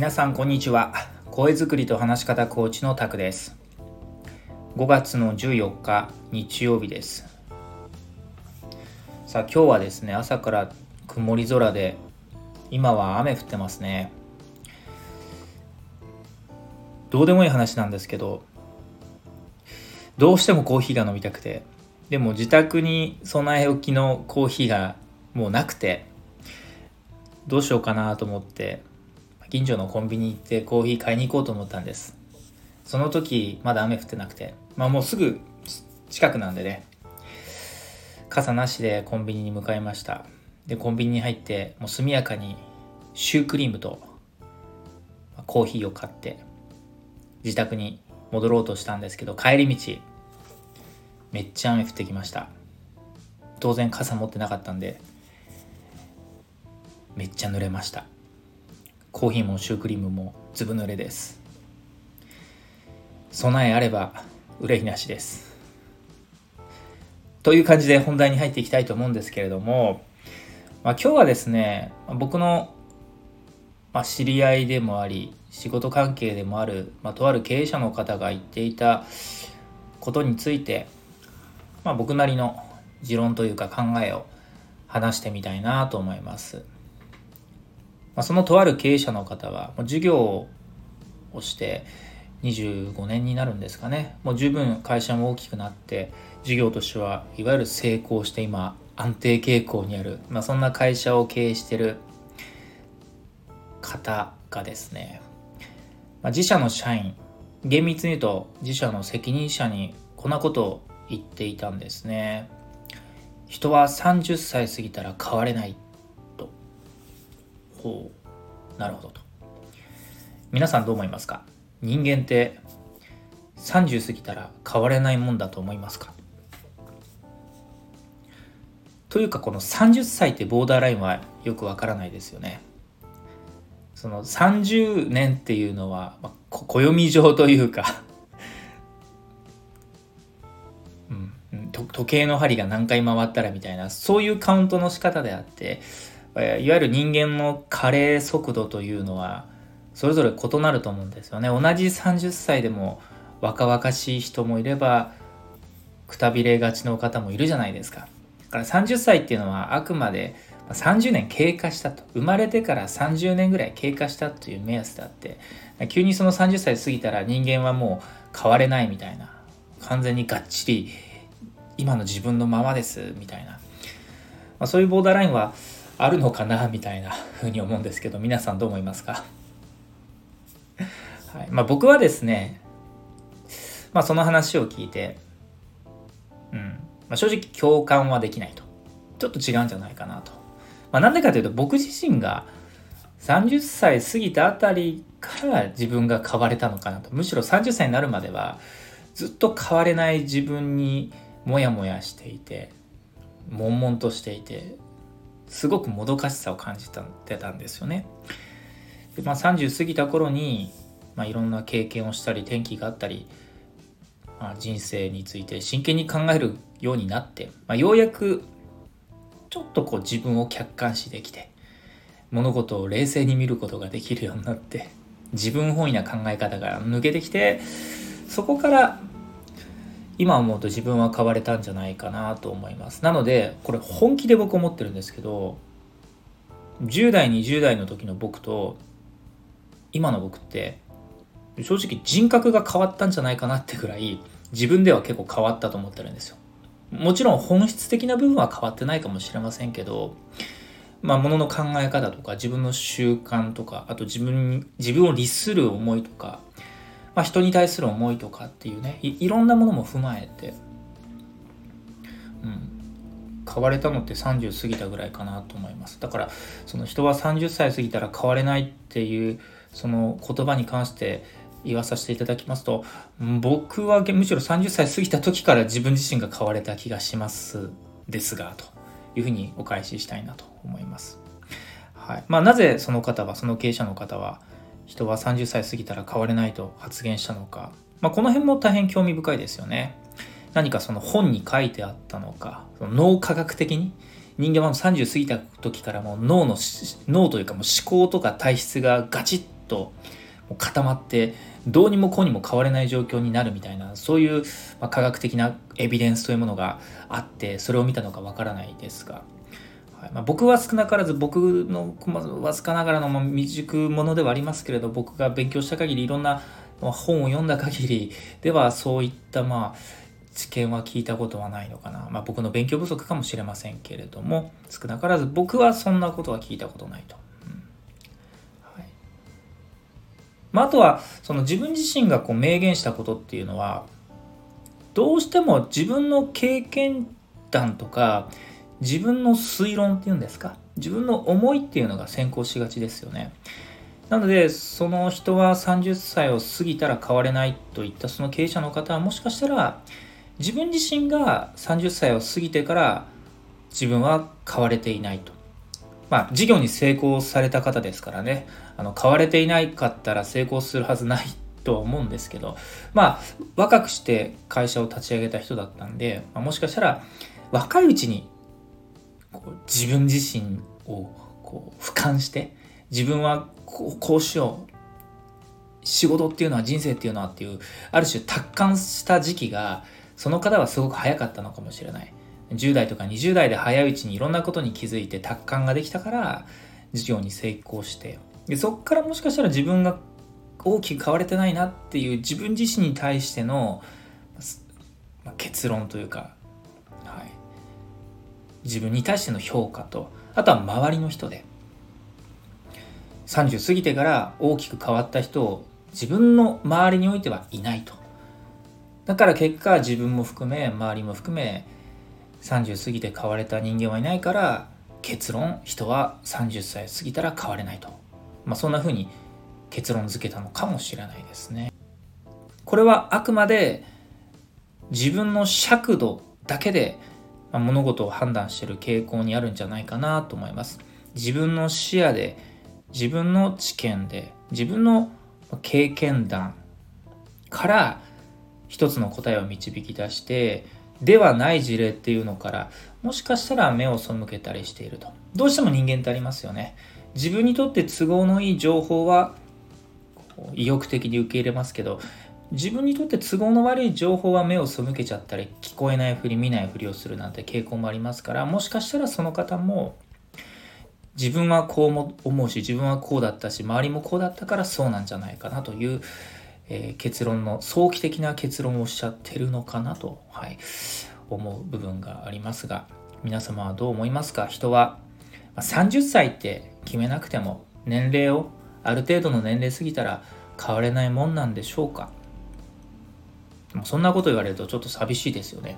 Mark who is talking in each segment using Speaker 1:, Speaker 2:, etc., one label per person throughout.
Speaker 1: 皆さんこんにちは。声作りと話し方コーチのタクです。5月の14日日曜日です。さあ今日はですね朝から曇り空で今は雨降ってますね。どうでもいい話なんですけどどうしてもコーヒーが飲みたくてでも自宅に備え置きのコーヒーがもうなくてどうしようかなと思って近所のコンビニ行ってコーヒー買いに行こうと思ったんです。その時まだ雨降ってなくて。まあもうすぐ近くなんでね。傘なしでコンビニに向かいました。でコンビニに入ってもう速やかにシュークリームとコーヒーを買って自宅に戻ろうとしたんですけど帰り道めっちゃ雨降ってきました。当然傘持ってなかったんでめっちゃ濡れました。コーヒーもシュークリームもずぶ濡れです備えあれば憂いなしですという感じで本題に入っていきたいと思うんですけれども、まあ、今日はですね僕の、まあ、知り合いでもあり仕事関係でもある、まあ、とある経営者の方が言っていたことについて、まあ、僕なりの持論というか考えを話してみたいなと思います。まあ、そのとある経営者の方はもう授業をして25年になるんですかね。もう十分会社も大きくなって事業としてはいわゆる成功して今安定傾向にある、まあ、そんな会社を経営してる方がですね、まあ、自社の社員厳密に言うと自社の責任者にこんなことを言っていたんですね。人は30歳過ぎたら変われない。ほう。なるほどと。皆さんどう思いますか？人間って30過ぎたら変われないもんだと思いますか？というかこの30歳ってボーダーラインはよくわからないですよね。その30年っていうのは、まあ、暦上というか うん、時計の針が何回回ったらみたいなそういうカウントの仕方であっていわゆる人間の加齢速度というのはそれぞれ異なると思うんですよね。同じ30歳でも若々しい人もいればくたびれがちの方もいるじゃないですか。だから30歳っていうのはあくまで30年経過したと。生まれてから30年ぐらい経過したという目安であって。急にその30歳過ぎたら人間はもう変われないみたいな。完全にがっちり今の自分のままですみたいな、まあ、そういうボーダーラインはあるのかなみたいなふうに思うんですけど皆さんどう思いますか？はい。まあ、僕はですね、まあ、その話を聞いて、うん。まあ、正直共感はできないと。ちょっと違うんじゃないかなと、まあ、なんでかというと僕自身が30歳過ぎたあたりから自分が変われたのかなと。むしろ30歳になるまではずっと変われない自分にモヤモヤしていて悶々としていてすごくもどかしさを感じてたんですよね。でまあ、30過ぎた頃に、まあ、いろんな経験をしたり転機があったり、まあ、人生について真剣に考えるようになって、まあ、ようやくちょっとこう自分を客観視できて物事を冷静に見ることができるようになって自分本位な考え方が抜けてきてそこから今思うと自分は変われたんじゃないかなと思います。なのでこれ本気で僕思ってるんですけど10代20代の時の僕と今の僕って正直人格が変わったんじゃないかなってぐらい自分では結構変わったと思ってるんですよ。もちろん本質的な部分は変わってないかもしれませんけどまあ、ものの考え方とか自分の習慣とかあと自分自分を律する思いとかまあ、人に対する思いとかっていうねいろんなものも踏まえて、うん、変われたのって30過ぎたぐらいかなと思いますだからその人は30歳過ぎたら変われないっていうその言葉に関して言わさせていただきますと僕はむしろ30歳過ぎた時から自分自身が変われた気がしますですがというふうにお返ししたいなと思います。はいまあ、なぜその方はその経営者の方は人は30歳過ぎたら変われないと発言したのか、まあ、この辺も大変興味深いですよね。何かその本に書いてあったのか、その脳科学的に？人間は30過ぎた時からもう脳の脳というかもう思考とか体質がガチッと固まってどうにもこうにも変われない状況になるみたいなそういう、ま、科学的なエビデンスというものがあってそれを見たのかわからないですが、はい。まあ、僕は少なからず僕のわずかながらの未熟者ではありますけれど僕が勉強した限りいろんな本を読んだ限りではそういったまあ知見は聞いたことはないのかな、まあ、僕の勉強不足かもしれませんけれども少なからず僕はそんなことは聞いたことないと。はい。まあ、あとはその自分自身がこう明言したことっていうのはどうしても自分の経験談とか自分の推論っていうんですか？自分の思いっていうのが先行しがちですよね。なので、その人は30歳を過ぎたら変われないといったその経営者の方はもしかしたら自分自身が30歳を過ぎてから自分は変われていないと。まあ、事業に成功された方ですからね、あの、変われていないかったら成功するはずないとは思うんですけど、まあ、若くして会社を立ち上げた人だったんで、まあ、もしかしたら若いうちにこう自分自身をこう俯瞰して、自分はこうこうしよう。仕事っていうのは人生っていうのはっていうある種達観した時期がその方はすごく早かったのかもしれない。10代とか20代で早いうちにいろんなことに気づいて達観ができたから事業に成功して。でそっからもしかしたら自分が大きく変われてないなっていう自分自身に対しての、結論というか、自分に対しての評価とあとは周りの人で30過ぎてから大きく変わった人を自分の周りにおいてはいないと。だから結果自分も含め周りも含め30過ぎて変われた人間はいないから結論人は30歳過ぎたら変われないと。まあそんな風に結論付けたのかもしれないですね。これはあくまで自分の尺度だけで物事を判断している傾向にあるんじゃないかなと思います。自分の視野で自分の知見で自分の経験談から一つの答えを導き出してではない事例っていうのからもしかしたら目を背けたりしているとどうしても人間ってありますよね自分にとって都合のいい情報は意欲的に受け入れますけど自分にとって都合の悪い情報は目を背けちゃったり聞こえないふり見ないふりをするなんて傾向もありますからもしかしたらその方も自分はこう思うし自分はこうだったし周りもこうだったからそうなんじゃないかなという、えー、結論の早期的な結論をおっしゃってるのかなと、はい、思う部分がありますが皆様はどう思いますか？人は30歳って決めなくても年齢をある程度の年齢過ぎたら変われないもんなんでしょうか？そんなこと言われるとちょっと寂しいですよね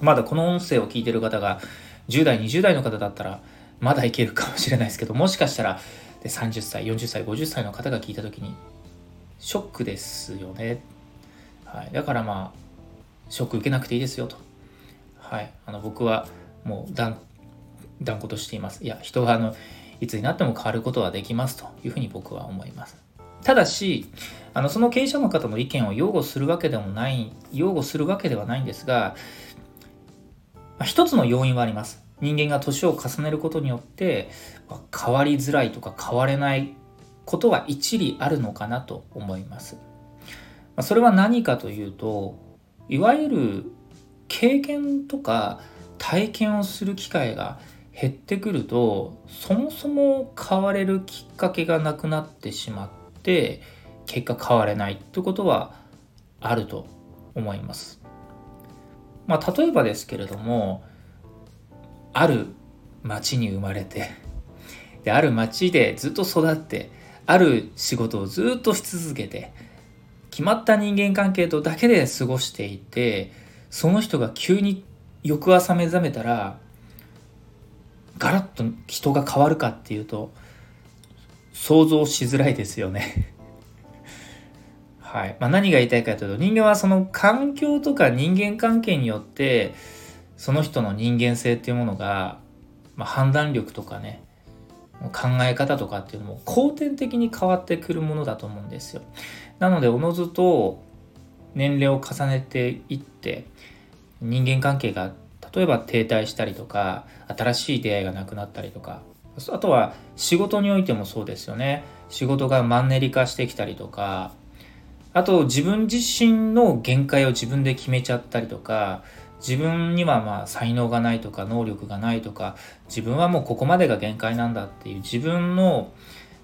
Speaker 1: まだこの音声を聞いてる方が10代20代の方だったらまだいけるかもしれないですけど、もしかしたらで30歳、40歳、50歳の方が聞いた時に、ショックですよね。はい。だからまあ、ショック受けなくていいですよと。はい。あの、僕はもう断、断固としています。いや、人はあの、いつになっても変わることはできますというふうに僕は思います。ただし、あの、その経営者の方の意見を擁護するわけでもない、擁護するわけではないんですが、まあ、一つの要因はあります。人間が年を重ねることによってま変わりづらいとか変われないことは一理あるのかなと思います。まそれは何かというといわゆる経験とか体験をする機会が減ってくるとそもそも変われるきっかけがなくなってしまって結果変われないってことはあると思います。まあ、例えばですけれどもある町に生まれてである町でずっと育ってある仕事をずっとし続けて決まった人間関係とだけで過ごしていてその人が急に翌朝目覚めたらガラッと人が変わるかっていうと想像しづらいですよね はいまあ、何が言いたいかというと人間はその環境とか人間関係によってその人の人間性っていうものが、まあ、判断力とかね考え方とかっていうのも後天的に変わってくるものだと思うんですよ。なのでおのずと年齢を重ねていって人間関係が例えば停滞したりとか新しい出会いがなくなったりとかあとは仕事においてもそうですよね。仕事がマンネリ化してきたりとかあと自分自身の限界を自分で決めちゃったりとか自分にはまあ才能がないとか能力がないとか自分はもうここまでが限界なんだっていう自分の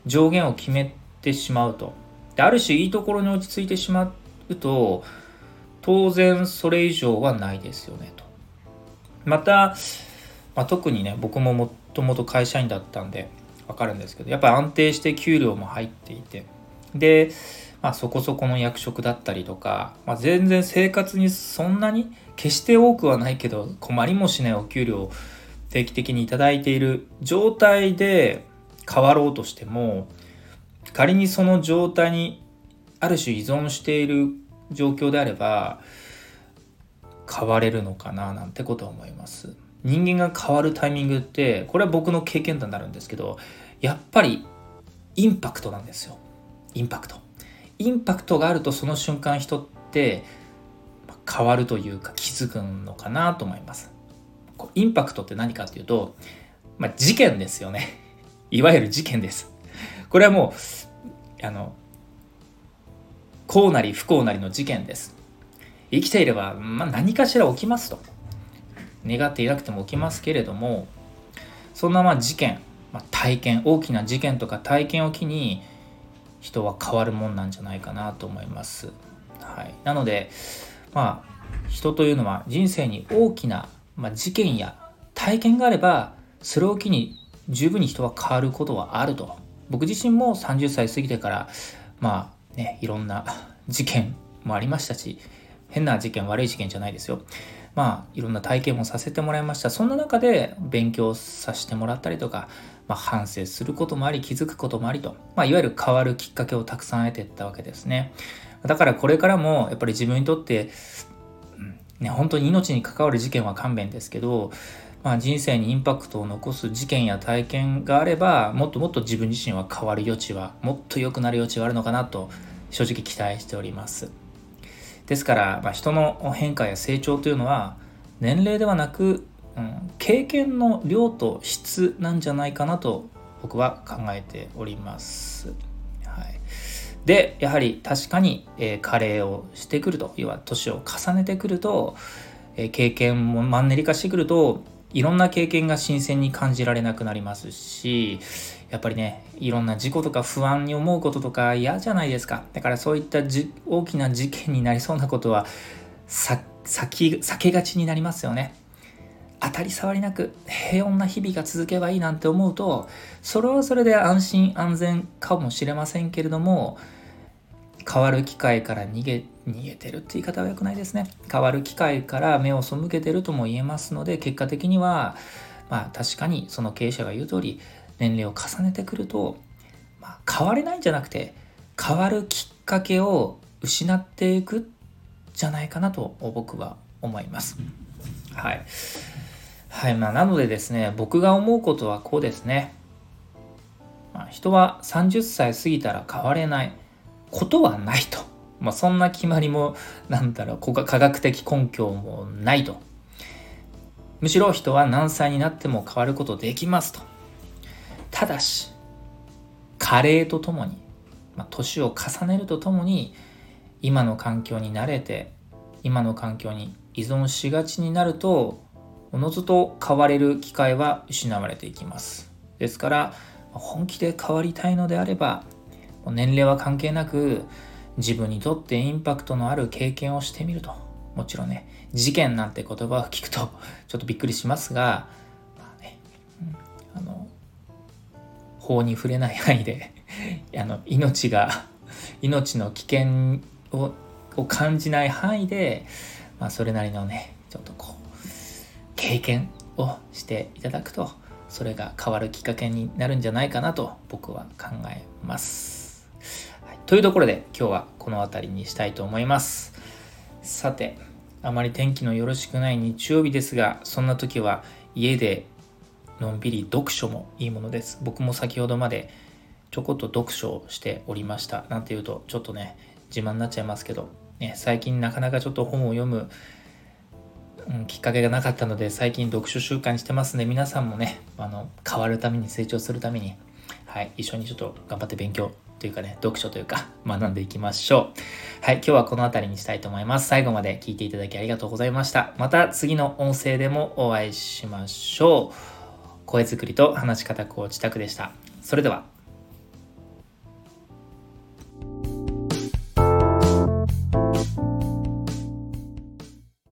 Speaker 1: 上限を決めてしまうと。である種いいところに落ち着いてしまうと当然それ以上はないですよねと。また、まあ、特にね僕ももともと会社員だったんで分かるんですけどやっぱり安定して給料も入っていて。で、まあ、そこそこの役職だったりとか、まあ、全然生活にそんなに決して多くはないけど困りもしないお給料を定期的に頂いている状態で変わろうとしても仮にその状態にある種依存している状況であれば変われるのかななんてことは思います。人間が変わるタイミングってこれは僕の経験談になるんですけどやっぱりインパクトなんですよ。インパクト。インパクトがあるとその瞬間人って変わるというか気づくのかなと思います。インパクトって何かっていうと、まあ、事件ですよね。いわゆる事件です。これはもうあの幸なり不幸なりの事件です。生きていれば、まあ、何かしら起きますと。願っていなくても起きますけれどもそんなまあ事件、まあ、体験大きな事件とか体験を機に人は変わるもんなんじゃないかなと思います。はい、なのでまあ人というのは人生に大きな、まあ、事件や体験があればそれを機に十分に人は変わることはあると。僕自身も30歳過ぎてからまあねいろんな事件もありましたし変な事件悪い事件じゃないですよ。まあいろんな体験もさせてもらいました。そんな中で勉強させてもらったりとか、まあ、反省することもあり気づくこともありと、まあ、いわゆる変わるきっかけをたくさん得ていったわけですね。だからこれからもやっぱり自分にとって、ね、本当に命に関わる事件は勘弁ですけどまあ、人生にインパクトを残す事件や体験があればもっともっと自分自身は変わる余地はもっと良くなる余地はあるのかなと正直期待しております。ですから、まあ、人の変化や成長というのは年齢ではなく、うん、経験の量と質なんじゃないかなと僕は考えております、はい、でやはり確かに、えー、加齢をしてくると要は年を重ねてくると、えー、経験もマンネリ化してくるといろんな経験が新鮮に感じられなくなりますしやっぱりねいろんな事故とか不安に思うこととか嫌じゃないですか。だからそういったじ大きな事件になりそうなことは避けがちになりますよね。当たり障りなく平穏な日々が続けばいいなんて思うとそれはそれで安心安全かもしれませんけれども変わる機会から逃げ逃げてるって言い方は良くないですね。変わる機会から目を背けてるとも言えますので結果的にはまあ確かにその経営者が言う通り年齢を重ねてくると、まあ、変われないんじゃなくて変わるきっかけを失っていくじゃないかなと僕は思いますはい、はいまあ、なのでですね僕が思うことはこうですね、まあ、人は30歳過ぎたら変われないことはないと。まあ、そんな決まりも、なんだろう、科学的根拠もないと。むしろ人は何歳になっても変わることできますと。ただし、加齢とともに、まあ、年を重ねるとともに、今の環境に慣れて、今の環境に依存しがちになると、おのずと変われる機会は失われていきます。ですから、本気で変わりたいのであれば、年齢は関係なく自分にとってインパクトのある経験をしてみるともちろんね事件なんて言葉を聞くとちょっとびっくりしますが、まあね、あの法に触れない範囲で あの命が 命の危険をを感じない範囲で、まあ、それなりのねちょっとこう経験をしていただくとそれが変わるきっかけになるんじゃないかなと僕は考えます。はいというところで今日はこの辺りにしたいと思います。さて、あまり天気のよろしくない日曜日ですが、そんな時は家でのんびり読書もいいものです。僕も先ほどまでちょこっと読書をしておりました。なんていうとちょっとね自慢になっちゃいますけど、ね、最近なかなかちょっと本を読む、うん、きっかけがなかったので最近読書習慣にしてますんで皆さんもねあの変わるために成長するために、はい、一緒にちょっと頑張って勉強というかね読書というか学んでいきましょう。はい今日はこの辺りにしたいと思います。最後まで聞いていただきありがとうございました。また次の音声でもお会いしましょう。声作りと話し方コーチタクでした。それでは。